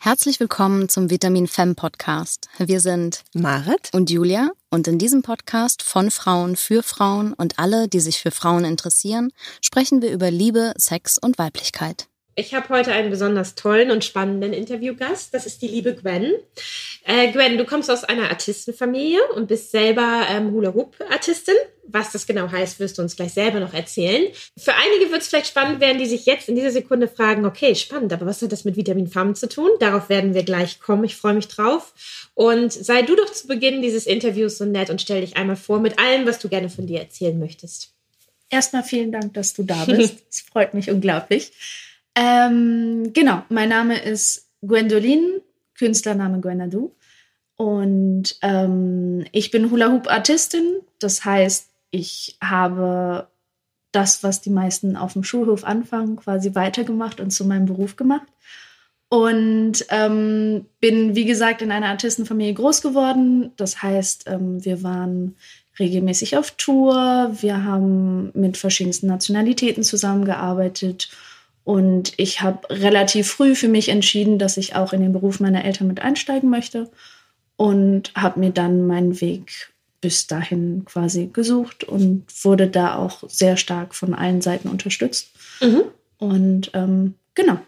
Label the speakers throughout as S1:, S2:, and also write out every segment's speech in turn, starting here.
S1: Herzlich willkommen zum Vitamin Femme Podcast. Wir sind
S2: Marit
S1: und Julia und in diesem Podcast von Frauen für Frauen und alle, die sich für Frauen interessieren, sprechen wir über Liebe, Sex und Weiblichkeit.
S3: Ich habe heute einen besonders tollen und spannenden Interviewgast. Das ist die liebe Gwen. Äh, Gwen, du kommst aus einer Artistenfamilie und bist selber ähm, Hula-Hoop-Artistin. Was das genau heißt, wirst du uns gleich selber noch erzählen. Für einige wird es vielleicht spannend werden, die sich jetzt in dieser Sekunde fragen, okay, spannend, aber was hat das mit Vitamin Femme zu tun? Darauf werden wir gleich kommen. Ich freue mich drauf. Und sei du doch zu Beginn dieses Interviews so nett und stell dich einmal vor mit allem, was du gerne von dir erzählen möchtest.
S2: Erstmal vielen Dank, dass du da bist. Es freut mich unglaublich. Ähm, genau, mein Name ist Gwendolyn, Künstlername Gwenadu. Und ähm, ich bin Hula-Hoop-Artistin. Das heißt, ich habe das, was die meisten auf dem Schulhof anfangen, quasi weitergemacht und zu meinem Beruf gemacht. Und ähm, bin, wie gesagt, in einer Artistenfamilie groß geworden. Das heißt, ähm, wir waren regelmäßig auf Tour. Wir haben mit verschiedensten Nationalitäten zusammengearbeitet und ich habe relativ früh für mich entschieden, dass ich auch in den Beruf meiner Eltern mit einsteigen möchte und habe mir dann meinen Weg bis dahin quasi gesucht und wurde da auch sehr stark von allen Seiten unterstützt. Mhm. Und ähm, genau.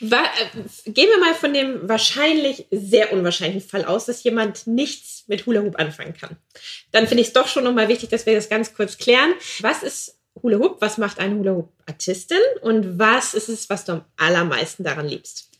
S3: War, äh, gehen wir mal von dem wahrscheinlich sehr unwahrscheinlichen Fall aus, dass jemand nichts mit Hula Hoop anfangen kann. Dann finde ich es doch schon nochmal wichtig, dass wir das ganz kurz klären. Was ist Hula Hoop, was macht eine Hula Hoop Artistin und was ist es, was du am allermeisten daran liebst?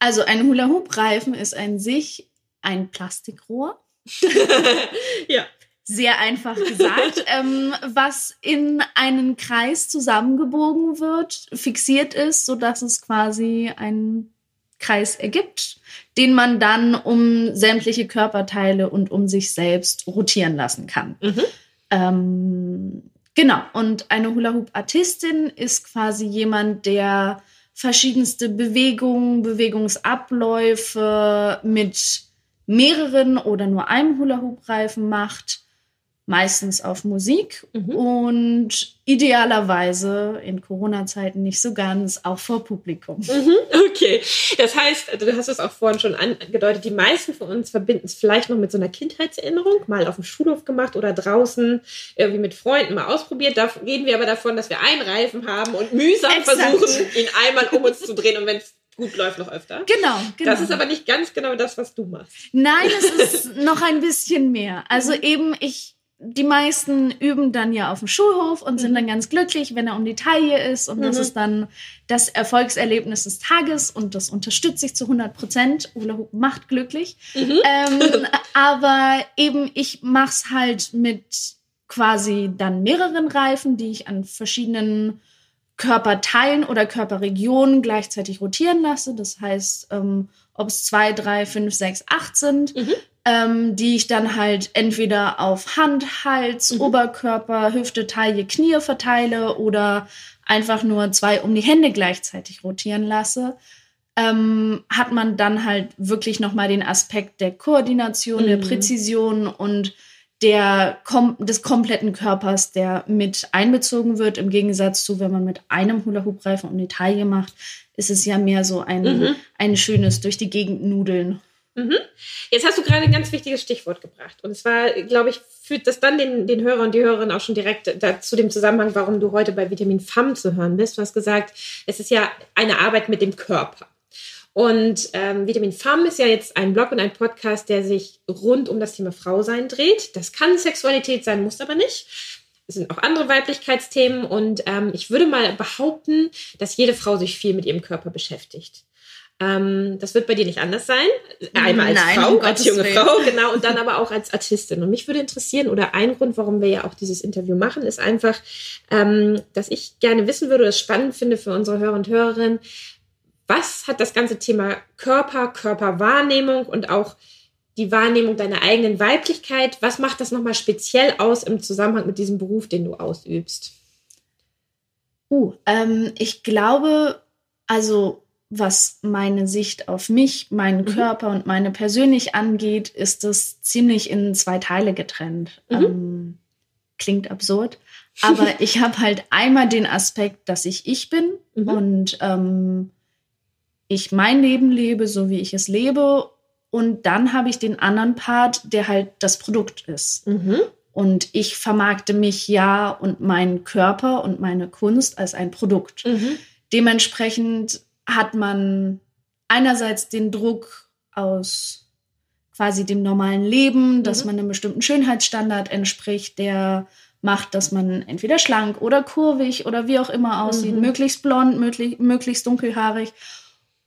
S2: Also ein Hula Hoop Reifen ist an sich ein Plastikrohr. ja. Sehr einfach gesagt, ähm, was in einen Kreis zusammengebogen wird, fixiert ist, sodass es quasi einen Kreis ergibt, den man dann um sämtliche Körperteile und um sich selbst rotieren lassen kann. Mhm. Ähm, Genau, und eine Hula-Hoop-Artistin ist quasi jemand, der verschiedenste Bewegungen, Bewegungsabläufe mit mehreren oder nur einem Hula-Hoop-Reifen macht meistens auf Musik mhm. und idealerweise in Corona-Zeiten nicht so ganz auch vor Publikum.
S3: Mhm, okay, das heißt, du hast es auch vorhin schon angedeutet, die meisten von uns verbinden es vielleicht noch mit so einer Kindheitserinnerung, mal auf dem Schulhof gemacht oder draußen irgendwie mit Freunden mal ausprobiert. Da reden wir aber davon, dass wir einen Reifen haben und mühsam Exakt. versuchen, ihn einmal um uns zu drehen und wenn es gut läuft noch öfter.
S2: Genau, genau.
S3: Das ist aber nicht ganz genau das, was du machst.
S2: Nein, es ist noch ein bisschen mehr. Also mhm. eben, ich die meisten üben dann ja auf dem Schulhof und sind dann mhm. ganz glücklich, wenn er um die Taille ist. Und mhm. das ist dann das Erfolgserlebnis des Tages und das unterstütze ich zu 100 Prozent. Hula Hoop macht glücklich. Mhm. Ähm, aber eben, ich mache es halt mit quasi dann mehreren Reifen, die ich an verschiedenen Körperteilen oder Körperregionen gleichzeitig rotieren lasse. Das heißt, ähm, ob es zwei, drei, fünf, sechs, acht sind. Mhm ähm, die ich dann halt entweder auf Hand, Hals, mhm. Oberkörper, Hüfte, Taille, Knie verteile oder einfach nur zwei um die Hände gleichzeitig rotieren lasse, ähm, hat man dann halt wirklich nochmal den Aspekt der Koordination, mhm. der Präzision und der kom des kompletten Körpers, der mit einbezogen wird, im Gegensatz zu, wenn man mit einem Hula-Hoop-Reifen um die Taille macht, ist es ja mehr so ein, mhm. ein schönes durch die Gegend nudeln.
S3: Mhm. Jetzt hast du gerade ein ganz wichtiges Stichwort gebracht. Und zwar, glaube ich, führt das dann den, den Hörer und die Hörerin auch schon direkt zu dem Zusammenhang, warum du heute bei Vitamin FAM zu hören bist. Du hast gesagt, es ist ja eine Arbeit mit dem Körper. Und ähm, Vitamin FAM ist ja jetzt ein Blog und ein Podcast, der sich rund um das Thema Frausein dreht. Das kann Sexualität sein, muss aber nicht. Es sind auch andere Weiblichkeitsthemen und ähm, ich würde mal behaupten, dass jede Frau sich viel mit ihrem Körper beschäftigt. Ähm, das wird bei dir nicht anders sein. Einmal als Nein, Frau, um als junge Willen. Frau, genau, und dann aber auch als Artistin. Und mich würde interessieren, oder ein Grund, warum wir ja auch dieses Interview machen, ist einfach, ähm, dass ich gerne wissen würde, oder es spannend finde für unsere Hörer und Hörerinnen, was hat das ganze Thema Körper, Körperwahrnehmung und auch die Wahrnehmung deiner eigenen Weiblichkeit, was macht das nochmal speziell aus im Zusammenhang mit diesem Beruf, den du ausübst?
S2: Uh, ähm, ich glaube, also was meine Sicht auf mich, meinen mhm. Körper und meine persönlich angeht, ist es ziemlich in zwei Teile getrennt. Mhm. Ähm, klingt absurd, aber ich habe halt einmal den Aspekt, dass ich ich bin mhm. und ähm, ich mein Leben lebe, so wie ich es lebe. Und dann habe ich den anderen Part, der halt das Produkt ist.
S3: Mhm.
S2: Und ich vermarkte mich ja und meinen Körper und meine Kunst als ein Produkt.
S3: Mhm.
S2: Dementsprechend hat man einerseits den Druck aus quasi dem normalen Leben, dass
S3: Mhm.
S2: man einem bestimmten Schönheitsstandard entspricht, der macht, dass man entweder schlank oder kurvig oder wie auch immer aussieht,
S3: Mhm.
S2: möglichst blond, möglich, möglichst dunkelhaarig.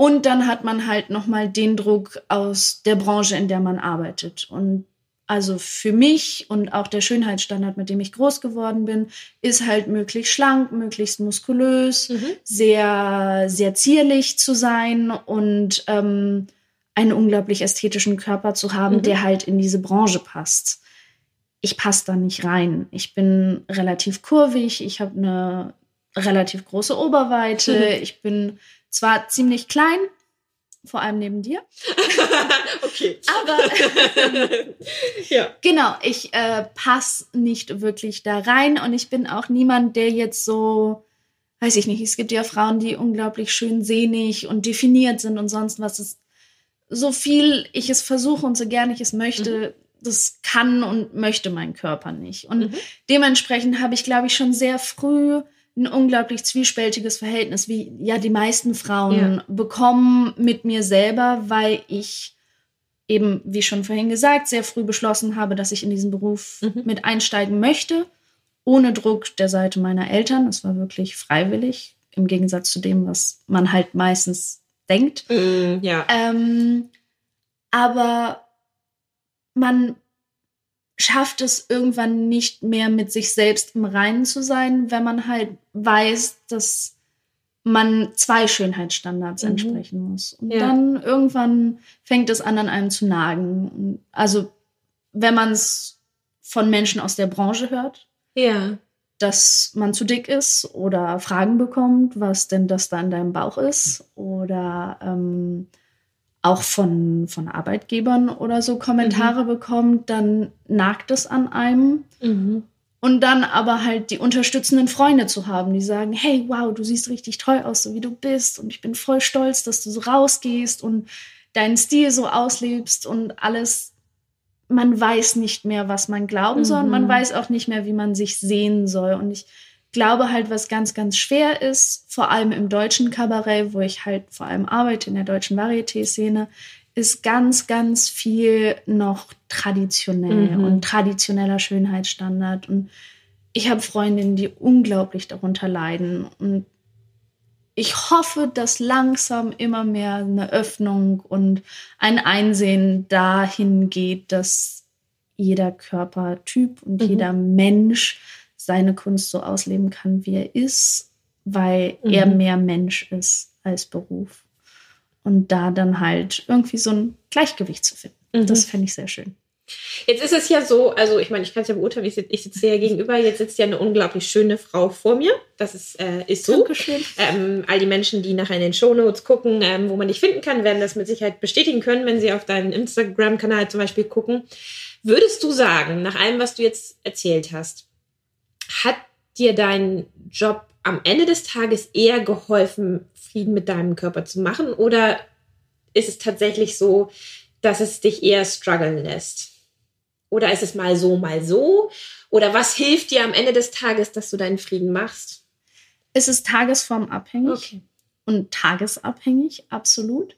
S2: Und dann hat man halt nochmal den Druck aus der Branche, in der man arbeitet. Und also für mich und auch der Schönheitsstandard, mit dem ich groß geworden bin, ist halt möglichst schlank, möglichst muskulös,
S3: Mhm.
S2: sehr, sehr zierlich zu sein und ähm, einen unglaublich ästhetischen Körper zu haben,
S3: Mhm.
S2: der halt in diese Branche passt. Ich passe da nicht rein. Ich bin relativ kurvig, ich habe eine relativ große Oberweite,
S3: Mhm.
S2: ich bin zwar ziemlich klein, vor allem neben dir,
S3: okay.
S2: aber
S3: ja.
S2: Genau, ich äh, passe nicht wirklich da rein und ich bin auch niemand, der jetzt so, weiß ich nicht, es gibt ja Frauen, die unglaublich schön sehnig und definiert sind und sonst was. Es, so viel ich es versuche und so gern ich es möchte, das kann und möchte mein Körper nicht. Und
S3: Mhm.
S2: dementsprechend habe ich, glaube ich, schon sehr früh ein unglaublich zwiespältiges Verhältnis, wie ja die meisten Frauen
S3: Ja.
S2: bekommen mit mir selber, weil ich eben, wie schon vorhin gesagt, sehr früh beschlossen habe, dass ich in diesen Beruf
S3: Mhm.
S2: mit einsteigen möchte, ohne Druck der Seite meiner Eltern. Es war wirklich freiwillig, im Gegensatz zu dem, was man halt meistens denkt.
S3: Mm, ja.
S2: Ähm, aber man schafft es irgendwann nicht mehr mit sich selbst im Reinen zu sein, wenn man halt weiß, dass man zwei Schönheitsstandards
S3: Mhm.
S2: entsprechen muss. Und
S3: Ja.
S2: dann irgendwann fängt es an, an einem zu nagen. Also wenn man es von Menschen aus der Branche hört,
S3: Ja.
S2: dass man zu dick ist oder Fragen bekommt, was denn das da in deinem Bauch ist oder ähm, auch von, von Arbeitgebern oder so Kommentare bekommt, dann nagt es an einem.
S3: Mhm.
S2: Und dann aber halt die unterstützenden Freunde zu haben, die sagen, hey, wow, du siehst richtig toll aus, so wie du bist. Und ich bin voll stolz, dass du so rausgehst und deinen Stil so auslebst und alles. Man weiß nicht mehr, was man glauben soll. Und man
S3: Mhm.
S2: weiß auch nicht mehr, wie man sich sehen soll. Und ich glaube halt, was ganz, ganz schwer ist, vor allem im deutschen Kabarett, wo ich halt vor allem arbeite, in der deutschen Varieté-Szene, ist ganz, ganz viel noch traditionell
S3: Mhm.
S2: und traditioneller Schönheitsstandard. Und ich habe Freundinnen, die unglaublich darunter leiden. Und ich hoffe, dass langsam immer mehr eine Öffnung und ein Einsehen dahin geht, dass jeder Körpertyp und
S3: Mhm.
S2: jeder Mensch seine Kunst so ausleben kann, wie er ist, weil
S3: Mhm.
S2: er mehr Mensch ist als Beruf. Und da dann halt irgendwie so ein Gleichgewicht zu finden.
S3: Mhm.
S2: Das fände ich sehr schön.
S3: Jetzt ist es ja so, also ich meine, ich kann es ja beurteilen, ich, sitz- ich sitze ja gegenüber, jetzt sitzt ja eine unglaublich schöne Frau vor mir. Das ist, äh, ist so.
S2: Dankeschön.
S3: Ähm, all die Menschen, die nachher in den Shownotes gucken, ähm, wo man dich finden kann, werden das mit Sicherheit bestätigen können, wenn sie auf deinen Instagram-Kanal zum Beispiel gucken. Würdest du sagen, nach allem, was du jetzt erzählt hast, hat dir dein Job am Ende des Tages eher geholfen, Frieden mit deinem Körper zu machen? Oder ist es tatsächlich so, dass es dich eher strugglen lässt? Oder ist es mal so, mal so? Oder was hilft dir am Ende des Tages, dass du deinen Frieden machst?
S2: Es ist tagesformabhängig. und tagesabhängig, absolut.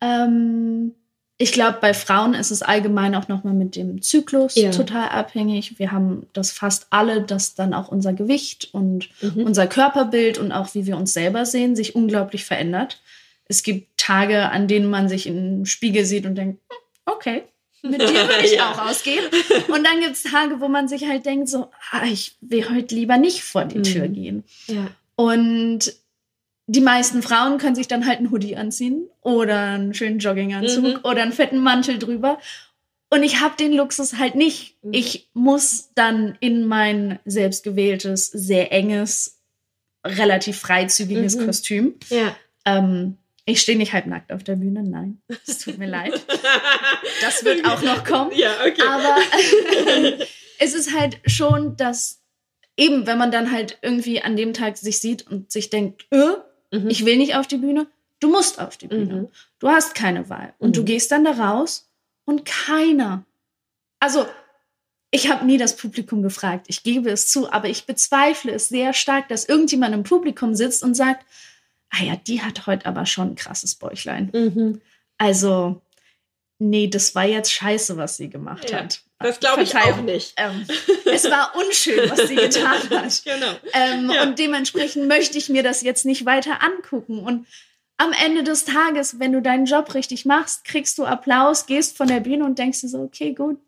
S2: Ähm, ich glaube, bei Frauen ist es allgemein auch nochmal mit dem Zyklus
S3: Ja.
S2: total abhängig. Wir haben das fast alle, dass dann auch unser Gewicht und
S3: Mhm.
S2: unser Körperbild und auch wie wir uns selber sehen, sich unglaublich verändert. Es gibt Tage, an denen man sich im Spiegel sieht und denkt, "Hm, okay, mit dir würde ich
S3: Ja.
S2: auch ausgehen. Und dann gibt es Tage, wo man sich halt denkt, so, ah, ich will heute lieber nicht vor die Tür
S3: Mhm.
S2: gehen.
S3: Ja.
S2: Und die meisten Frauen können sich dann halt einen Hoodie anziehen oder einen schönen Jogginganzug
S3: Mhm.
S2: oder einen fetten Mantel drüber. Und ich habe den Luxus halt nicht.
S3: Mhm.
S2: Ich muss dann in mein selbstgewähltes, sehr enges, relativ freizügiges
S3: Mhm.
S2: Kostüm.
S3: Ja.
S2: Ähm, ich stehe nicht halbnackt auf der Bühne, nein. Es tut mir leid. Das wird auch noch kommen.
S3: Ja, okay.
S2: Aber es ist halt schon, dass eben, wenn man dann halt irgendwie an dem Tag sich sieht und sich denkt, äh,
S3: Mhm.
S2: ich will nicht auf die Bühne, Du musst auf die Bühne. Mhm. Du hast keine Wahl. Und mhm. du gehst dann da raus und keiner. Also, ich habe nie das Publikum gefragt. Ich gebe es zu, aber ich bezweifle es sehr stark, dass irgendjemand im Publikum sitzt und sagt, ah ja, die hat heute aber schon ein krasses Bäuchlein. Mhm. Also, nee, das war jetzt scheiße, was sie gemacht ja, hat.
S3: Das glaube ich auch nicht.
S2: Ähm, es war unschön, was sie getan hat. genau. Ähm, ja. Und dementsprechend möchte ich mir das jetzt nicht weiter angucken. Und am Ende des Tages, wenn du deinen Job richtig machst, kriegst du Applaus, gehst von der Bühne und denkst dir so, okay, gut,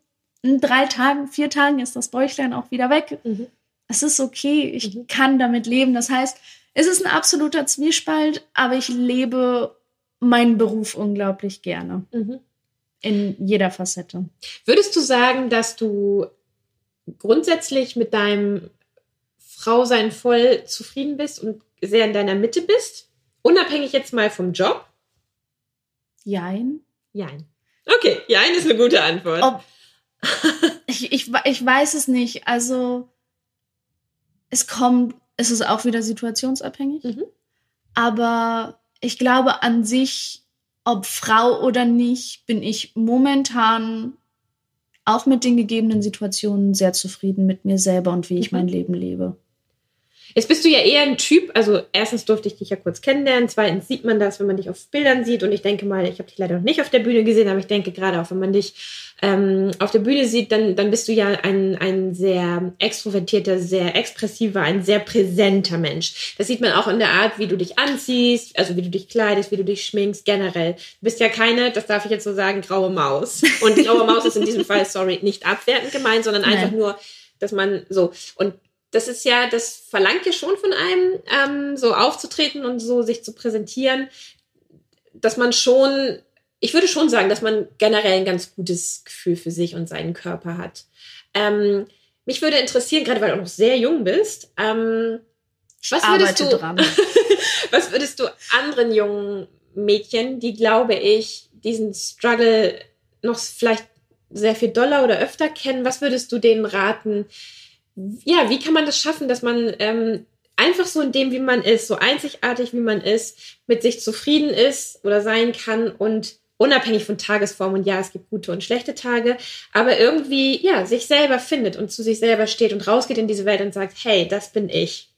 S2: in drei Tagen, vier Tagen ist das Bäuchlein auch wieder weg. Mhm. Es ist okay, ich mhm. kann damit leben. Das heißt, es ist ein absoluter Zwiespalt, aber ich lebe meinen Beruf unglaublich gerne. Mhm. In jeder Facette.
S3: Würdest du sagen, dass du grundsätzlich mit deinem Frausein voll zufrieden bist und sehr in deiner Mitte bist? Unabhängig jetzt mal vom Job?
S2: Jein.
S3: Jein. Okay, Jein ist eine gute Antwort.
S2: Ob, ich, ich, ich weiß es nicht. Also, es kommt, es ist auch wieder situationsabhängig. Mhm. Aber ich glaube an sich, ob Frau oder nicht, bin ich momentan auch mit den gegebenen Situationen sehr zufrieden mit mir selber und wie ich mhm. mein Leben lebe.
S3: Jetzt bist du ja eher ein Typ, also erstens durfte ich dich ja kurz kennenlernen, zweitens sieht man das, wenn man dich auf Bildern sieht und ich denke mal, ich habe dich leider noch nicht auf der Bühne gesehen, aber ich denke gerade auch, wenn man dich ähm, auf der Bühne sieht, dann, dann bist du ja ein, ein sehr extrovertierter, sehr expressiver, ein sehr präsenter Mensch. Das sieht man auch in der Art, wie du dich anziehst, also wie du dich kleidest, wie du dich schminkst, generell. Du bist ja keine, das darf ich jetzt so sagen, graue Maus. Und graue Maus ist in diesem Fall, sorry, nicht abwertend gemeint, sondern einfach Nein. nur, dass man so. Und das ist ja, das verlangt ja schon von einem, ähm, so aufzutreten und so sich zu präsentieren, dass man schon, ich würde schon sagen, dass man generell ein ganz gutes Gefühl für sich und seinen Körper hat. Ähm, mich würde interessieren, gerade weil du noch sehr jung bist, ähm, was würdest du, was würdest du anderen jungen Mädchen, die glaube ich diesen Struggle noch vielleicht sehr viel doller oder öfter kennen, was würdest du denen raten, ja, wie kann man das schaffen, dass man ähm, einfach so in dem, wie man ist, so einzigartig, wie man ist, mit sich zufrieden ist oder sein kann und unabhängig von Tagesform und ja, es gibt gute und schlechte Tage, aber irgendwie, ja, sich selber findet und zu sich selber steht und rausgeht in diese Welt und sagt, hey, das bin ich.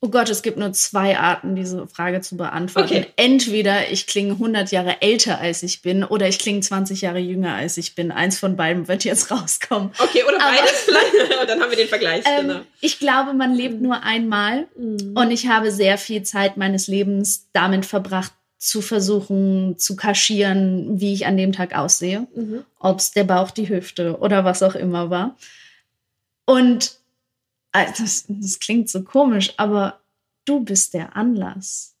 S2: Oh Gott, es gibt nur zwei Arten, diese Frage zu beantworten. Okay. Entweder ich klinge 100 Jahre älter, als ich bin, oder ich klinge 20 Jahre jünger, als ich bin. Eins von beiden wird jetzt rauskommen.
S3: Okay, oder Aber, beides vielleicht. dann haben wir den Vergleich.
S2: Ähm, genau. Ich glaube, man lebt mhm. nur einmal. Mhm. Und ich habe sehr viel Zeit meines Lebens damit verbracht, zu versuchen zu kaschieren, wie ich an dem Tag aussehe. Mhm. Ob es der Bauch, die Hüfte oder was auch immer war. Und das, das klingt so komisch, aber du bist der Anlass.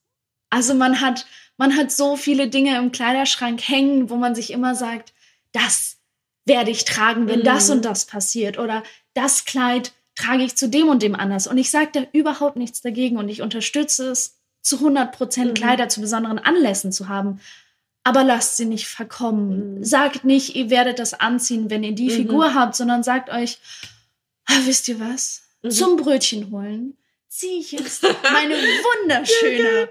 S2: Also man hat, man hat so viele Dinge im Kleiderschrank hängen, wo man sich immer sagt, das werde ich tragen, wenn mhm. das und das passiert. Oder das Kleid trage ich zu dem und dem anders. Und ich sage da überhaupt nichts dagegen und ich unterstütze es, zu 100 Prozent mhm. Kleider zu besonderen Anlässen zu haben. Aber lasst sie nicht verkommen. Mhm. Sagt nicht, ihr werdet das anziehen, wenn ihr die mhm. Figur habt, sondern sagt euch, ah, wisst ihr was? Mhm. zum Brötchen holen, ziehe ich jetzt meine wunderschöne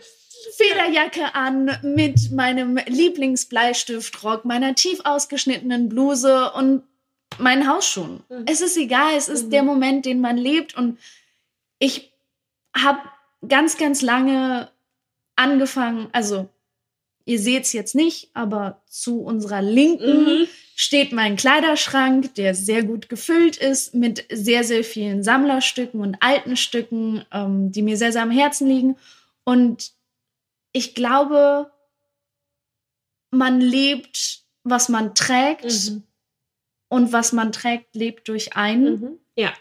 S2: Federjacke an mit meinem Lieblingsbleistiftrock, meiner tief ausgeschnittenen Bluse und meinen Hausschuhen. Mhm. Es ist egal, es ist mhm. der Moment, den man lebt und ich habe ganz, ganz lange angefangen, also ihr seht es jetzt nicht, aber zu unserer Linken mhm steht mein Kleiderschrank, der sehr gut gefüllt ist mit sehr, sehr vielen Sammlerstücken und alten Stücken, ähm, die mir sehr, sehr am Herzen liegen. Und ich glaube, man lebt, was man trägt. Mhm. Und was man trägt, lebt durch einen. Mhm.
S3: Ja.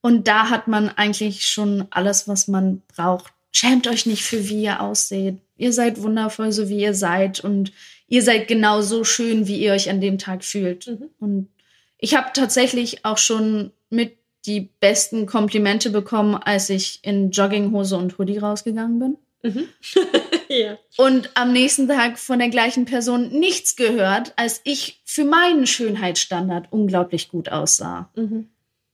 S2: Und da hat man eigentlich schon alles, was man braucht. Schämt euch nicht für wie ihr ausseht. Ihr seid wundervoll, so wie ihr seid. Und ihr seid genau so schön, wie ihr euch an dem Tag fühlt. Mhm. Und ich habe tatsächlich auch schon mit die besten Komplimente bekommen, als ich in Jogginghose und Hoodie rausgegangen bin. Mhm. ja. Und am nächsten Tag von der gleichen Person nichts gehört, als ich für meinen Schönheitsstandard unglaublich gut aussah. Mhm.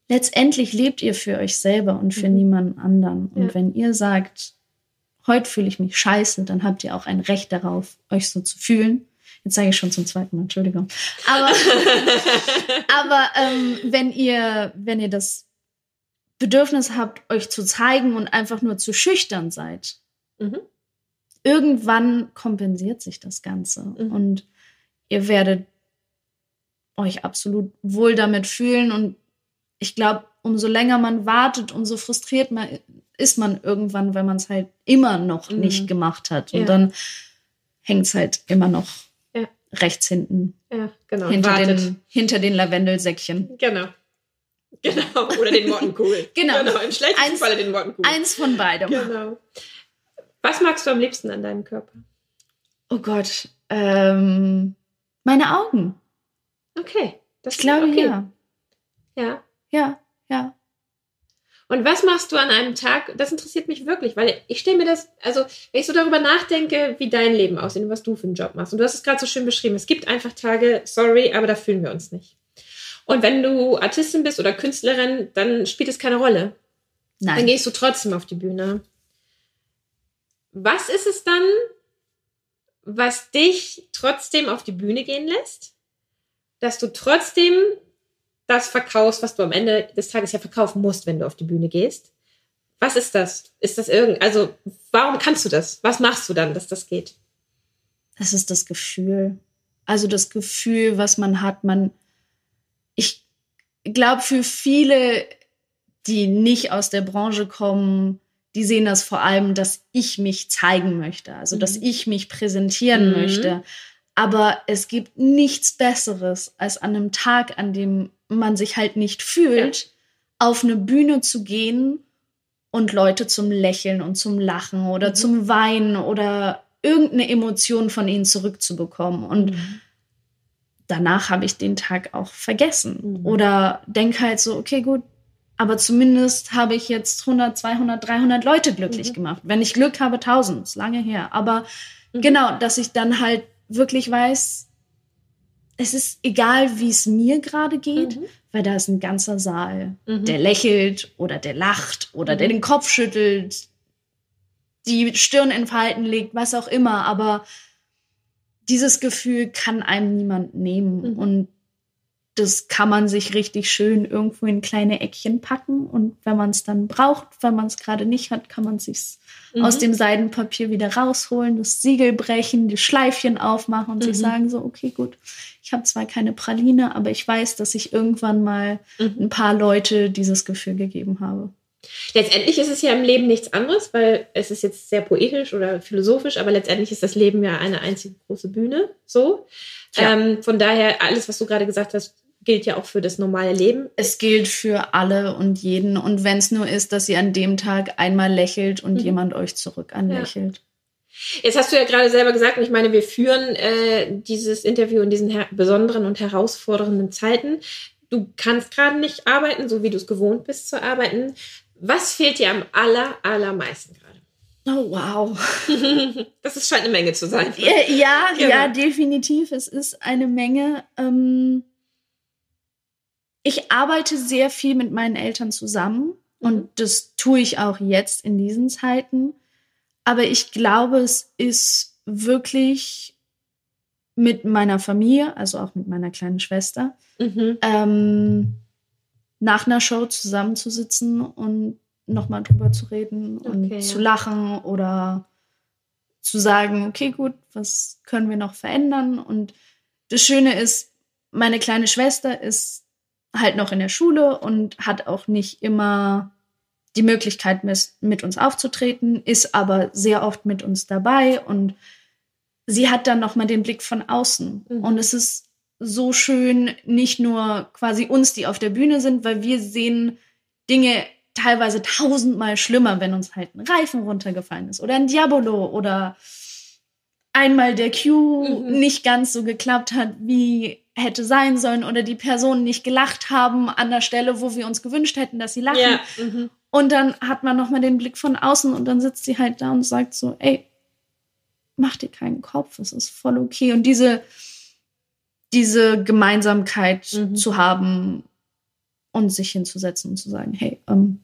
S2: Letztendlich lebt ihr für euch selber und für mhm. niemanden anderen. Und ja. wenn ihr sagt, heute fühle ich mich scheiße, dann habt ihr auch ein Recht darauf, euch so zu fühlen. Jetzt sage ich schon zum zweiten Mal, Entschuldigung. Aber, aber ähm, wenn ihr, wenn ihr das Bedürfnis habt, euch zu zeigen und einfach nur zu schüchtern seid, mhm. irgendwann kompensiert sich das Ganze mhm. und ihr werdet euch absolut wohl damit fühlen und ich glaube, umso länger man wartet, umso frustriert man ist man irgendwann, wenn man es halt immer noch mhm. nicht gemacht hat. Und ja. dann hängt es halt immer noch. Rechts hinten.
S3: Ja, genau.
S2: Hinter, den, hinter den Lavendelsäckchen.
S3: Genau. Genau. Oder den Mottenkuhl.
S2: genau.
S3: genau. Im schlechtesten eins, Falle den Mottenkuhl.
S2: Eins von beidem.
S3: Genau. Was magst du am liebsten an deinem Körper?
S2: Oh Gott. Ähm, meine Augen.
S3: Okay.
S2: Das ich glaube, okay. ja.
S3: Ja.
S2: Ja, ja.
S3: Und was machst du an einem Tag? Das interessiert mich wirklich, weil ich stelle mir das, also wenn ich so darüber nachdenke, wie dein Leben aussieht und was du für einen Job machst. Und du hast es gerade so schön beschrieben. Es gibt einfach Tage, sorry, aber da fühlen wir uns nicht. Und wenn du Artistin bist oder Künstlerin, dann spielt es keine Rolle.
S2: Nein.
S3: Dann gehst du trotzdem auf die Bühne. Was ist es dann, was dich trotzdem auf die Bühne gehen lässt? Dass du trotzdem das verkaufst, was du am Ende des Tages ja verkaufen musst, wenn du auf die Bühne gehst. Was ist das? Ist das irgend, also warum kannst du das? Was machst du dann, dass das geht?
S2: Das ist das Gefühl. Also das Gefühl, was man hat, man, ich glaube, für viele, die nicht aus der Branche kommen, die sehen das vor allem, dass ich mich zeigen möchte, also mhm. dass ich mich präsentieren mhm. möchte. Aber es gibt nichts Besseres, als an einem Tag, an dem man sich halt nicht fühlt, ja. auf eine Bühne zu gehen und Leute zum Lächeln und zum Lachen oder mhm. zum Weinen oder irgendeine Emotion von ihnen zurückzubekommen. Und mhm. danach habe ich den Tag auch vergessen. Mhm. Oder denke halt so, okay, gut, aber zumindest habe ich jetzt 100, 200, 300 Leute glücklich mhm. gemacht. Wenn ich Glück habe, 1000, ist lange her. Aber mhm. genau, dass ich dann halt wirklich weiß, es ist egal, wie es mir gerade geht, mhm. weil da ist ein ganzer Saal, mhm. der lächelt oder der lacht oder mhm. der den Kopf schüttelt, die Stirn in Falten legt, was auch immer. Aber dieses Gefühl kann einem niemand nehmen. Mhm. Und das kann man sich richtig schön irgendwo in kleine Eckchen packen. Und wenn man es dann braucht, wenn man es gerade nicht hat, kann man es sich mhm. aus dem Seidenpapier wieder rausholen, das Siegel brechen, die Schleifchen aufmachen und mhm. sich sagen so, okay, gut, ich habe zwar keine Praline, aber ich weiß, dass ich irgendwann mal mhm. ein paar Leute dieses Gefühl gegeben habe.
S3: Letztendlich ist es ja im Leben nichts anderes, weil es ist jetzt sehr poetisch oder philosophisch, aber letztendlich ist das Leben ja eine einzige große Bühne. So. Ähm, von daher, alles, was du gerade gesagt hast, gilt ja auch für das normale Leben.
S2: Es gilt für alle und jeden. Und wenn es nur ist, dass ihr an dem Tag einmal lächelt und mhm. jemand euch zurück anlächelt. Ja.
S3: Jetzt hast du ja gerade selber gesagt, und ich meine, wir führen äh, dieses Interview in diesen besonderen und herausfordernden Zeiten. Du kannst gerade nicht arbeiten, so wie du es gewohnt bist zu arbeiten. Was fehlt dir am aller, allermeisten gerade?
S2: Oh, wow.
S3: das ist, scheint eine Menge zu sein.
S2: Ja, ja, genau. ja definitiv. Es ist eine Menge. Ähm ich arbeite sehr viel mit meinen Eltern zusammen und mhm. das tue ich auch jetzt in diesen Zeiten. Aber ich glaube, es ist wirklich mit meiner Familie, also auch mit meiner kleinen Schwester, mhm. ähm, nach einer Show zusammenzusitzen und nochmal drüber zu reden okay, und zu lachen oder zu sagen, okay, gut, was können wir noch verändern? Und das Schöne ist, meine kleine Schwester ist halt noch in der Schule und hat auch nicht immer die Möglichkeit, mit uns aufzutreten, ist aber sehr oft mit uns dabei und sie hat dann nochmal den Blick von außen. Mhm. Und es ist so schön, nicht nur quasi uns, die auf der Bühne sind, weil wir sehen Dinge teilweise tausendmal schlimmer, wenn uns halt ein Reifen runtergefallen ist oder ein Diabolo oder einmal der Cue mhm. nicht ganz so geklappt hat, wie hätte sein sollen oder die Personen nicht gelacht haben an der Stelle, wo wir uns gewünscht hätten, dass sie lachen. Ja. Mhm. Und dann hat man nochmal den Blick von außen und dann sitzt sie halt da und sagt so, ey, mach dir keinen Kopf, es ist voll okay. Und diese, diese Gemeinsamkeit mhm. zu haben und sich hinzusetzen und zu sagen, hey, ähm,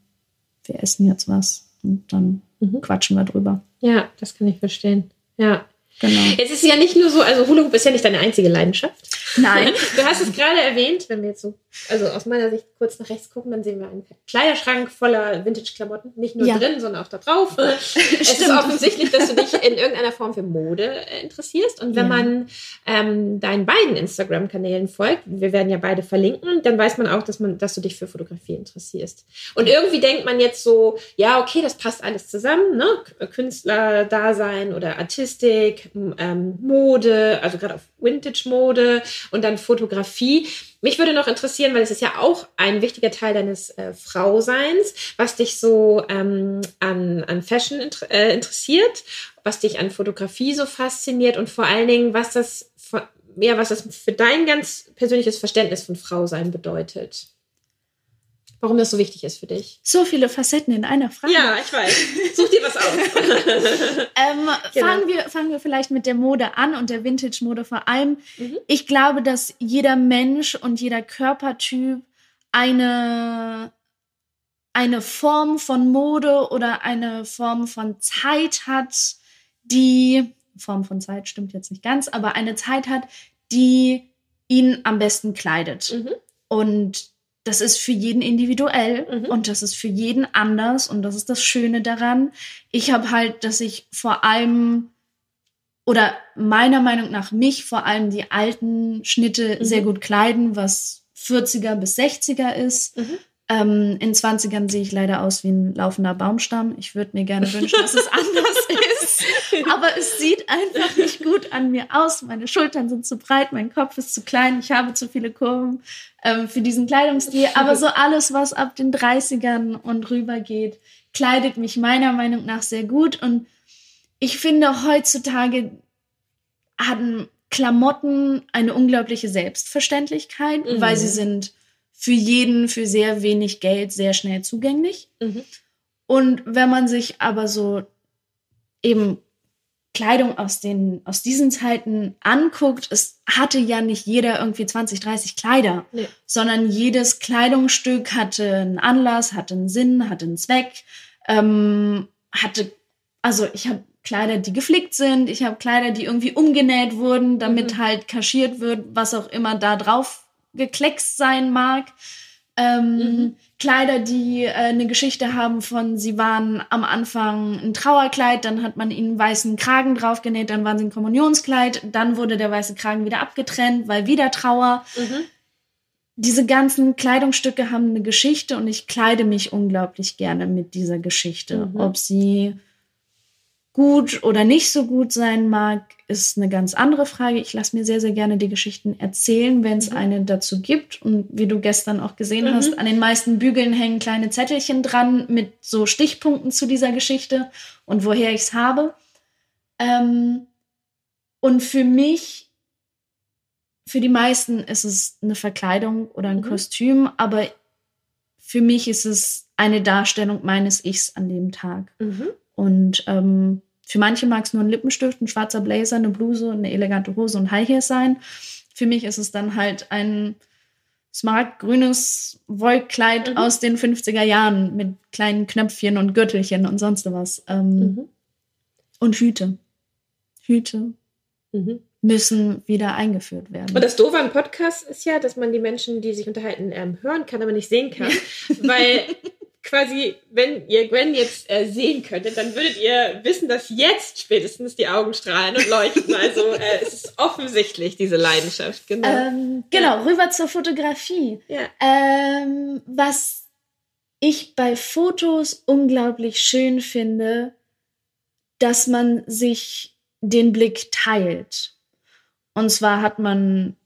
S2: wir essen jetzt was Und dann mhm. quatschen wir drüber.
S3: Ja, das kann ich verstehen. Ja. Genau. Jetzt ist ja nicht nur so, also Hula Hoop ist ja nicht deine einzige Leidenschaft.
S2: Nein.
S3: Du hast es gerade erwähnt, wenn wir jetzt so, also aus meiner Sicht kurz nach rechts gucken, dann sehen wir einen Kleiderschrank voller Vintage-Klamotten. Nicht nur ja. drin, sondern auch da drauf. es ist offensichtlich, dass du dich in irgendeiner Form für Mode äh, interessierst. Und wenn ja. man ähm, deinen beiden Instagram-Kanälen folgt, wir werden ja beide verlinken, dann weiß man auch, dass man, dass du dich für Fotografie interessierst. Und irgendwie denkt man jetzt so, ja, okay, das passt alles zusammen, ne? Künstler-Dasein oder Artistik, ähm, Mode, also gerade auf Vintage-Mode und dann Fotografie. Mich würde noch interessieren, weil es ist ja auch ein wichtiger Teil deines äh, Frauseins, was dich so ähm, an, an Fashion inter äh, interessiert, was dich an Fotografie so fasziniert und vor allen Dingen, was das, ja, was das für dein ganz persönliches Verständnis von Frausein bedeutet warum das so wichtig ist für dich.
S2: So viele Facetten in einer Frage.
S3: Ja, ich weiß. Such dir was aus.
S2: ähm, genau. fangen, wir, fangen wir vielleicht mit der Mode an und der Vintage-Mode vor allem. Mhm. Ich glaube, dass jeder Mensch und jeder Körpertyp eine, eine Form von Mode oder eine Form von Zeit hat, die, Form von Zeit stimmt jetzt nicht ganz, aber eine Zeit hat, die ihn am besten kleidet. Mhm. Und das ist für jeden individuell mhm. und das ist für jeden anders und das ist das Schöne daran. Ich habe halt, dass ich vor allem oder meiner Meinung nach mich vor allem die alten Schnitte mhm. sehr gut kleiden, was 40er bis 60er ist. Mhm. Ähm, in 20ern sehe ich leider aus wie ein laufender Baumstamm. Ich würde mir gerne wünschen, dass es anders ist. Aber es sieht einfach nicht gut an mir aus. Meine Schultern sind zu breit, mein Kopf ist zu klein, ich habe zu viele Kurven ähm, für diesen Kleidungsstil. Aber so alles, was ab den 30ern und rüber geht, kleidet mich meiner Meinung nach sehr gut. Und ich finde, heutzutage hatten Klamotten eine unglaubliche Selbstverständlichkeit, mhm. weil sie sind für jeden für sehr wenig Geld sehr schnell zugänglich. Mhm. Und wenn man sich aber so eben Kleidung aus den aus diesen Zeiten anguckt, es hatte ja nicht jeder irgendwie 20, 30 Kleider, nee. sondern jedes Kleidungsstück hatte einen Anlass, hatte einen Sinn, hatte einen Zweck, ähm, hatte also ich habe Kleider, die geflickt sind, ich habe Kleider, die irgendwie umgenäht wurden, damit mhm. halt kaschiert wird, was auch immer da drauf gekleckst sein mag. Ähm, mhm. Kleider, die äh, eine Geschichte haben von, sie waren am Anfang ein Trauerkleid, dann hat man ihnen einen weißen Kragen draufgenäht, dann waren sie ein Kommunionskleid, dann wurde der weiße Kragen wieder abgetrennt, weil wieder Trauer. Mhm. Diese ganzen Kleidungsstücke haben eine Geschichte und ich kleide mich unglaublich gerne mit dieser Geschichte. Mhm. Ob sie gut oder nicht so gut sein mag, ist eine ganz andere Frage. Ich lasse mir sehr, sehr gerne die Geschichten erzählen, wenn es mhm. eine dazu gibt. Und wie du gestern auch gesehen mhm. hast, an den meisten Bügeln hängen kleine Zettelchen dran mit so Stichpunkten zu dieser Geschichte und woher ich es habe. Ähm, und für mich, für die meisten ist es eine Verkleidung oder ein mhm. Kostüm, aber für mich ist es eine Darstellung meines Ichs an dem Tag. Mhm. Und ähm, für manche mag es nur ein Lippenstift, ein schwarzer Blazer, eine Bluse, eine elegante Hose und High Heels sein. Für mich ist es dann halt ein smartgrünes Wollkleid mhm. aus den 50er Jahren mit kleinen Knöpfchen und Gürtelchen und sonst was. Ähm, mhm. Und Hüte. Hüte mhm. müssen wieder eingeführt werden.
S3: Und das Doofe am Podcast ist ja, dass man die Menschen, die sich unterhalten, ähm, hören kann, aber nicht sehen kann. weil quasi, wenn ihr Gwen jetzt äh, sehen könntet, dann würdet ihr wissen, dass jetzt spätestens die Augen strahlen und leuchten. Also äh, es ist offensichtlich, diese Leidenschaft.
S2: Genau, ähm, genau ja. rüber zur Fotografie. Ja. Ähm, was ich bei Fotos unglaublich schön finde, dass man sich den Blick teilt. Und zwar hat man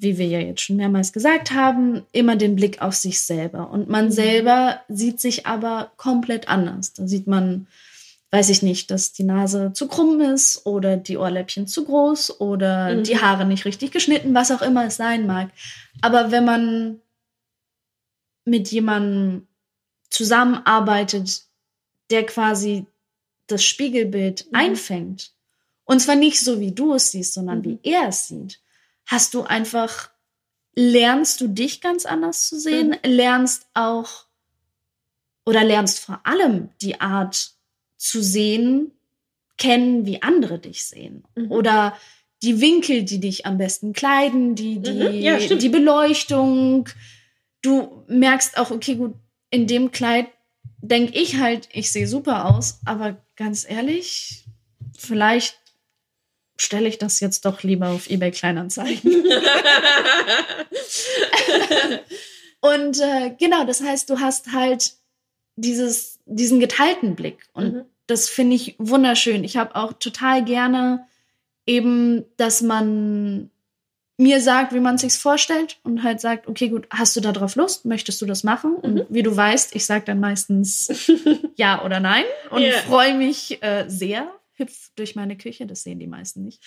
S2: wie wir ja jetzt schon mehrmals gesagt haben, immer den Blick auf sich selber. Und man mhm. selber sieht sich aber komplett anders. Da sieht man, weiß ich nicht, dass die Nase zu krumm ist oder die Ohrläppchen zu groß oder mhm. die Haare nicht richtig geschnitten, was auch immer es sein mag. Aber wenn man mit jemandem zusammenarbeitet, der quasi das Spiegelbild mhm. einfängt, und zwar nicht so, wie du es siehst, sondern wie mhm. er es sieht, hast du einfach, lernst du dich ganz anders zu sehen, mhm. lernst auch oder lernst vor allem die Art zu sehen, kennen, wie andere dich sehen. Mhm. Oder die Winkel, die dich am besten kleiden, die, die, mhm. ja, die Beleuchtung. Du merkst auch, okay, gut, in dem Kleid denke ich halt, ich sehe super aus, aber ganz ehrlich, vielleicht stelle ich das jetzt doch lieber auf eBay Kleinanzeigen. und äh, genau, das heißt, du hast halt dieses, diesen geteilten Blick. Und mhm. das finde ich wunderschön. Ich habe auch total gerne eben, dass man mir sagt, wie man es sich vorstellt und halt sagt, okay, gut, hast du darauf Lust? Möchtest du das machen? Und mhm. wie du weißt, ich sage dann meistens ja oder nein und yeah. freue mich äh, sehr, hüpf durch meine Küche, das sehen die meisten nicht.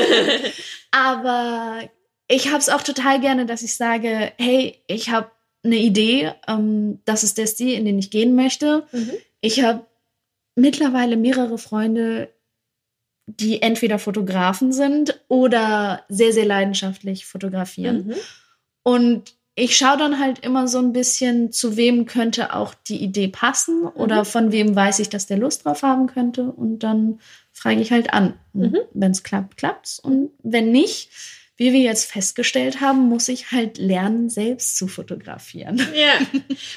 S2: Aber ich habe es auch total gerne, dass ich sage, hey, ich habe eine Idee, ähm, das ist der Stil, in den ich gehen möchte. Mhm. Ich habe mittlerweile mehrere Freunde, die entweder Fotografen sind oder sehr, sehr leidenschaftlich fotografieren. Mhm. Und ich schaue dann halt immer so ein bisschen, zu wem könnte auch die Idee passen oder mhm. von wem weiß ich, dass der Lust drauf haben könnte. Und dann frage ich halt an. Mhm. Wenn es klappt, klappt's. Und wenn nicht, wie wir jetzt festgestellt haben, muss ich halt lernen, selbst zu fotografieren.
S3: Ja.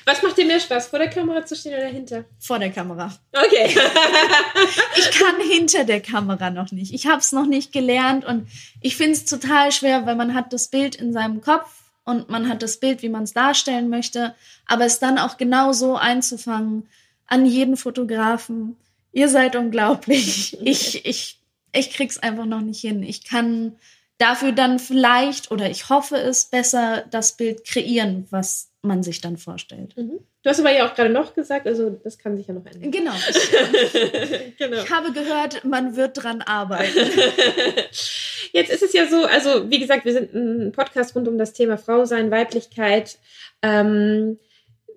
S3: Was macht dir mehr Spaß, vor der Kamera zu stehen oder hinter?
S2: Vor der Kamera.
S3: Okay.
S2: ich kann hinter der Kamera noch nicht. Ich habe es noch nicht gelernt und ich finde es total schwer, weil man hat das Bild in seinem Kopf und man hat das Bild, wie man es darstellen möchte, aber es dann auch genau so einzufangen an jeden Fotografen. Ihr seid unglaublich. Ich, ich, ich krieg's einfach noch nicht hin. Ich kann dafür dann vielleicht oder ich hoffe es besser das Bild kreieren, was man sich dann vorstellt.
S3: Mhm. Du hast aber ja auch gerade noch gesagt, also das kann sich ja noch ändern.
S2: Genau. Ich, genau. ich habe gehört, man wird dran arbeiten.
S3: Jetzt ist es ja so, also wie gesagt, wir sind ein Podcast rund um das Thema Frau sein, Weiblichkeit. Ähm,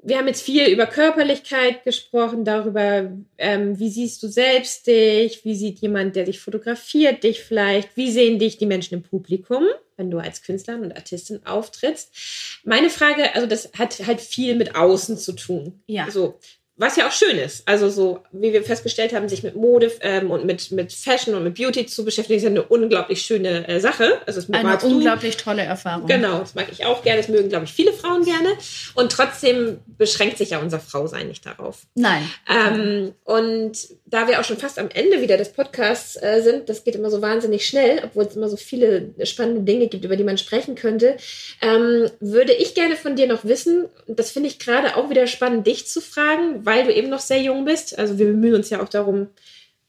S3: wir haben jetzt viel über Körperlichkeit gesprochen, darüber, ähm, wie siehst du selbst dich, wie sieht jemand, der dich fotografiert, dich vielleicht, wie sehen dich die Menschen im Publikum, wenn du als Künstlerin und Artistin auftrittst. Meine Frage, also das hat halt viel mit Außen zu tun. Ja. So, was ja auch schön ist. Also so, wie wir festgestellt haben, sich mit Mode ähm, und mit, mit Fashion und mit Beauty zu beschäftigen, ist ja eine unglaublich schöne äh, Sache. Also
S2: das eine unglaublich du. tolle Erfahrung.
S3: Genau, das mag ich auch gerne. Das mögen, glaube ich, viele Frauen gerne. Und trotzdem beschränkt sich ja unser Frausein nicht darauf.
S2: Nein.
S3: Ähm, und da wir auch schon fast am Ende wieder des Podcasts äh, sind, das geht immer so wahnsinnig schnell, obwohl es immer so viele spannende Dinge gibt, über die man sprechen könnte, ähm, würde ich gerne von dir noch wissen, das finde ich gerade auch wieder spannend, dich zu fragen, weil du eben noch sehr jung bist. Also wir bemühen uns ja auch darum,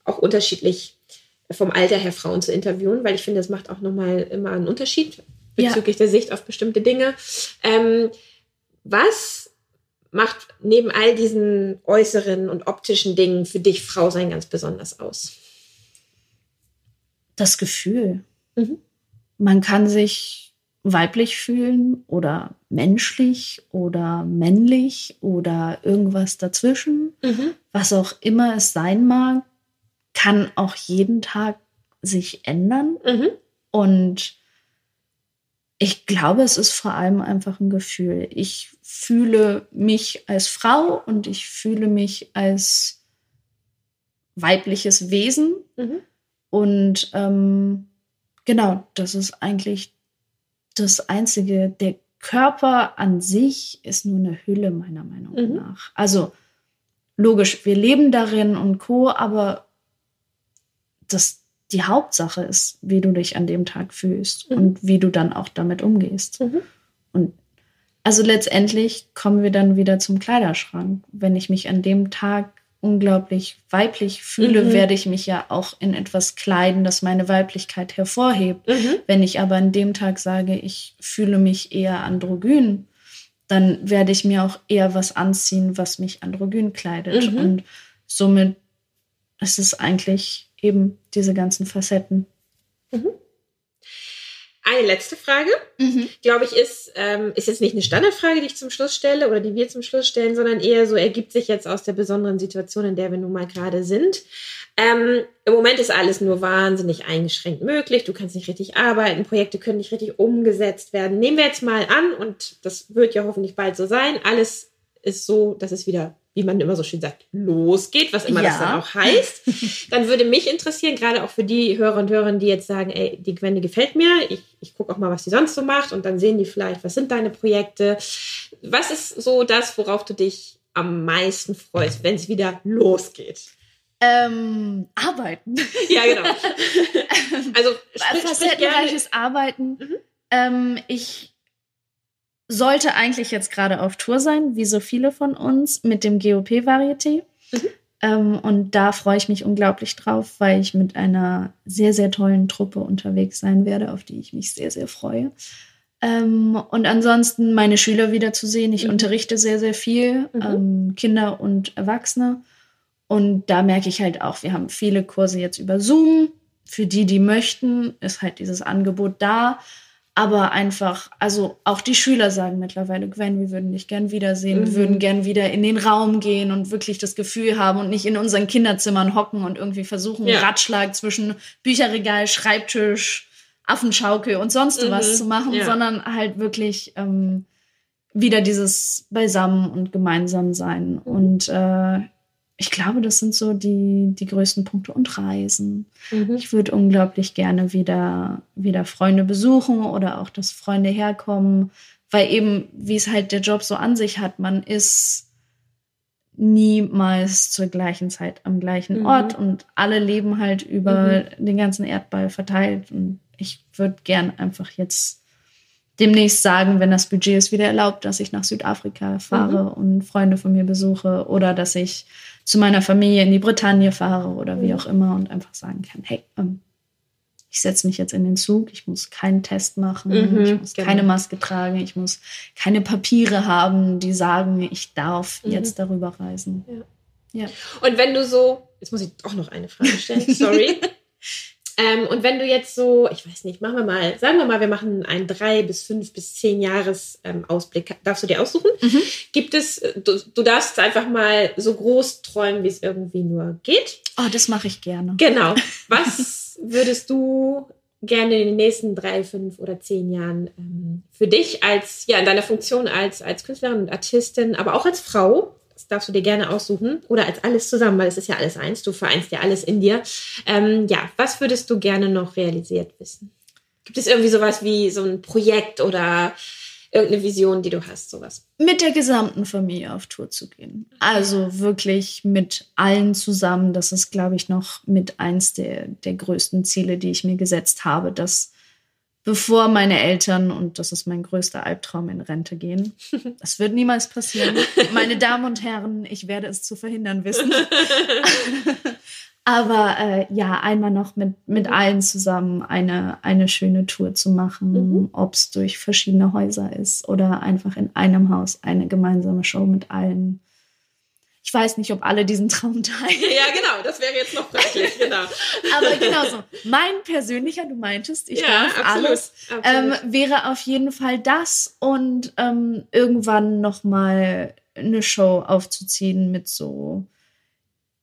S3: auch unterschiedlich vom Alter her Frauen zu interviewen, weil ich finde, das macht auch nochmal immer einen Unterschied bezüglich ja. der Sicht auf bestimmte Dinge. Ähm, was macht neben all diesen äußeren und optischen Dingen für dich Frau sein ganz besonders aus?
S2: Das Gefühl. Mhm. Man kann sich weiblich fühlen oder menschlich oder männlich oder irgendwas dazwischen, mhm. was auch immer es sein mag, kann auch jeden Tag sich ändern. Mhm. Und ich glaube, es ist vor allem einfach ein Gefühl. Ich fühle mich als Frau und ich fühle mich als weibliches Wesen. Mhm. Und ähm, genau, das ist eigentlich das Einzige, der Körper an sich ist nur eine Hülle, meiner Meinung mhm. nach. Also logisch, wir leben darin und Co., aber das, die Hauptsache ist, wie du dich an dem Tag fühlst mhm. und wie du dann auch damit umgehst. Mhm. Und also letztendlich kommen wir dann wieder zum Kleiderschrank. Wenn ich mich an dem Tag unglaublich weiblich fühle, mhm. werde ich mich ja auch in etwas kleiden, das meine Weiblichkeit hervorhebt. Mhm. Wenn ich aber an dem Tag sage, ich fühle mich eher androgyn, dann werde ich mir auch eher was anziehen, was mich androgyn kleidet. Mhm. Und somit ist es eigentlich eben diese ganzen Facetten.
S3: Mhm. Eine letzte Frage, mhm. glaube ich, ist, ähm, ist jetzt nicht eine Standardfrage, die ich zum Schluss stelle oder die wir zum Schluss stellen, sondern eher so ergibt sich jetzt aus der besonderen Situation, in der wir nun mal gerade sind. Ähm, Im Moment ist alles nur wahnsinnig eingeschränkt möglich. Du kannst nicht richtig arbeiten, Projekte können nicht richtig umgesetzt werden. Nehmen wir jetzt mal an, und das wird ja hoffentlich bald so sein, alles ist so, dass es wieder wie man immer so schön sagt, losgeht, was immer ja. das dann auch heißt, dann würde mich interessieren, gerade auch für die Hörer und Hörerinnen, die jetzt sagen, ey, die Gwen, die gefällt mir, ich, ich gucke auch mal, was die sonst so macht und dann sehen die vielleicht, was sind deine Projekte. Was ist so das, worauf du dich am meisten freust, wenn es wieder losgeht?
S2: Ähm, arbeiten.
S3: Ja, genau.
S2: also facettenreiches Arbeiten. Mhm. Ähm, ich sollte eigentlich jetzt gerade auf Tour sein, wie so viele von uns, mit dem GOP-Varieté. Mhm. Ähm, und da freue ich mich unglaublich drauf, weil ich mit einer sehr, sehr tollen Truppe unterwegs sein werde, auf die ich mich sehr, sehr freue. Ähm, und ansonsten meine Schüler wiederzusehen. Ich mhm. unterrichte sehr, sehr viel, mhm. ähm, Kinder und Erwachsene. Und da merke ich halt auch, wir haben viele Kurse jetzt über Zoom. Für die, die möchten, ist halt dieses Angebot da. Aber einfach, also auch die Schüler sagen mittlerweile, Gwen, wir würden dich gern wiedersehen, mhm. wir würden gern wieder in den Raum gehen und wirklich das Gefühl haben und nicht in unseren Kinderzimmern hocken und irgendwie versuchen, ja. Ratschlag zwischen Bücherregal, Schreibtisch, Affenschaukel und sonst mhm. was zu machen, ja. sondern halt wirklich ähm, wieder dieses Beisammen und gemeinsam sein. Mhm. Und äh, ich glaube, das sind so die, die größten Punkte und Reisen. Mhm. Ich würde unglaublich gerne wieder, wieder Freunde besuchen oder auch, dass Freunde herkommen, weil eben, wie es halt der Job so an sich hat, man ist niemals zur gleichen Zeit am gleichen mhm. Ort und alle leben halt über mhm. den ganzen Erdball verteilt. Und ich würde gern einfach jetzt demnächst sagen, wenn das Budget es wieder erlaubt, dass ich nach Südafrika fahre mhm. und Freunde von mir besuche oder dass ich zu meiner Familie in die Bretagne fahre oder wie mhm. auch immer und einfach sagen kann, hey, ähm, ich setze mich jetzt in den Zug, ich muss keinen Test machen, mhm, ich muss genau. keine Maske tragen, ich muss keine Papiere haben, die sagen, ich darf mhm. jetzt darüber reisen.
S3: Ja. ja. Und wenn du so, jetzt muss ich auch noch eine Frage stellen, sorry. Ähm, und wenn du jetzt so, ich weiß nicht, machen wir mal, sagen wir mal, wir machen einen drei bis fünf bis zehn Jahres ähm, Ausblick. Darfst du dir aussuchen? Mhm. Gibt es, du, du darfst einfach mal so groß träumen, wie es irgendwie nur geht.
S2: Oh, das mache ich gerne.
S3: Genau. Was würdest du gerne in den nächsten drei, fünf oder zehn Jahren ähm, für dich als, ja, in deiner Funktion als, als Künstlerin und Artistin, aber auch als Frau das darfst du dir gerne aussuchen. Oder als alles zusammen, weil es ist ja alles eins. Du vereinst ja alles in dir. Ähm, ja, was würdest du gerne noch realisiert wissen? Gibt es irgendwie sowas wie so ein Projekt oder irgendeine Vision, die du hast, sowas?
S2: Mit der gesamten Familie auf Tour zu gehen. Also wirklich mit allen zusammen. Das ist, glaube ich, noch mit eins der, der größten Ziele, die ich mir gesetzt habe, dass bevor meine Eltern, und das ist mein größter Albtraum, in Rente gehen. Das wird niemals passieren. Meine Damen und Herren, ich werde es zu verhindern wissen. Aber äh, ja, einmal noch mit, mit allen zusammen eine, eine schöne Tour zu machen, mhm. ob es durch verschiedene Häuser ist oder einfach in einem Haus eine gemeinsame Show mit allen ich weiß nicht, ob alle diesen Traum teilen.
S3: Ja, genau, das wäre jetzt noch fraglich, genau.
S2: Aber genau so. Mein persönlicher, du meintest, ich ja, darf absolut, alles, absolut. Ähm, wäre auf jeden Fall das und ähm, irgendwann nochmal eine Show aufzuziehen mit so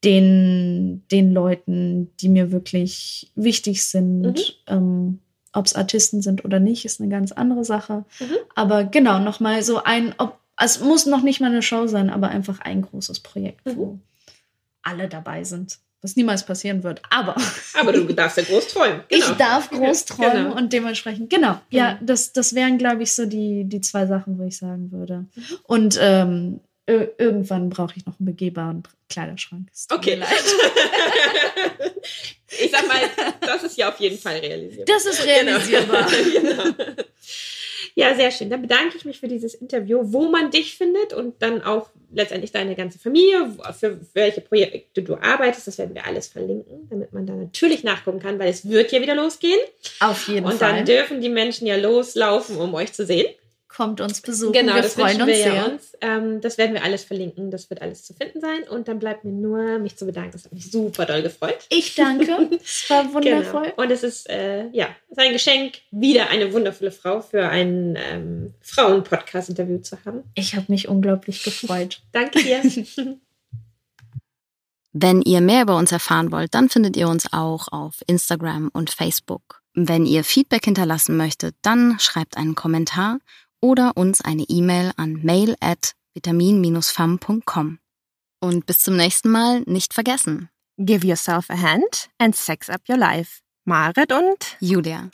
S2: den, den Leuten, die mir wirklich wichtig sind. Mhm. Ähm, ob es Artisten sind oder nicht, ist eine ganz andere Sache. Mhm. Aber genau, nochmal so ein, ob es muss noch nicht mal eine Show sein, aber einfach ein großes Projekt, mhm. wo alle dabei sind. Was niemals passieren wird. Aber.
S3: Aber du darfst ja groß träumen.
S2: Genau. Ich darf groß träumen genau. und dementsprechend, genau. Ja, mhm. das, das wären, glaube ich, so die, die zwei Sachen, wo ich sagen würde. Mhm. Und ähm, irgendwann brauche ich noch einen begehbaren Kleiderschrank.
S3: Okay. ich sag mal, das ist ja auf jeden Fall realisierbar.
S2: Das ist realisierbar. Genau. genau.
S3: Ja, sehr schön. Dann bedanke ich mich für dieses Interview, wo man dich findet und dann auch letztendlich deine ganze Familie, für welche Projekte du arbeitest. Das werden wir alles verlinken, damit man da natürlich nachgucken kann, weil es wird ja wieder losgehen.
S2: Auf jeden
S3: und
S2: Fall.
S3: Und dann dürfen die Menschen ja loslaufen, um euch zu sehen
S2: kommt uns besuchen.
S3: Genau, wir das freuen uns wir sehr. Uns. Ähm, das werden wir alles verlinken. Das wird alles zu finden sein. Und dann bleibt mir nur, mich zu bedanken. Das hat mich super doll gefreut.
S2: Ich danke. Es war wundervoll.
S3: Genau. Und es ist, äh, ja, es ist ein Geschenk, wieder eine wundervolle Frau für ein ähm, Frauen-Podcast-Interview zu haben.
S2: Ich habe mich unglaublich gefreut.
S3: danke dir.
S1: Wenn ihr mehr über uns erfahren wollt, dann findet ihr uns auch auf Instagram und Facebook. Wenn ihr Feedback hinterlassen möchtet, dann schreibt einen Kommentar oder uns eine E-Mail an mail at vitamin-fam.com. Und bis zum nächsten Mal nicht vergessen.
S3: Give yourself a hand and sex up your life. Marit und
S1: Julia.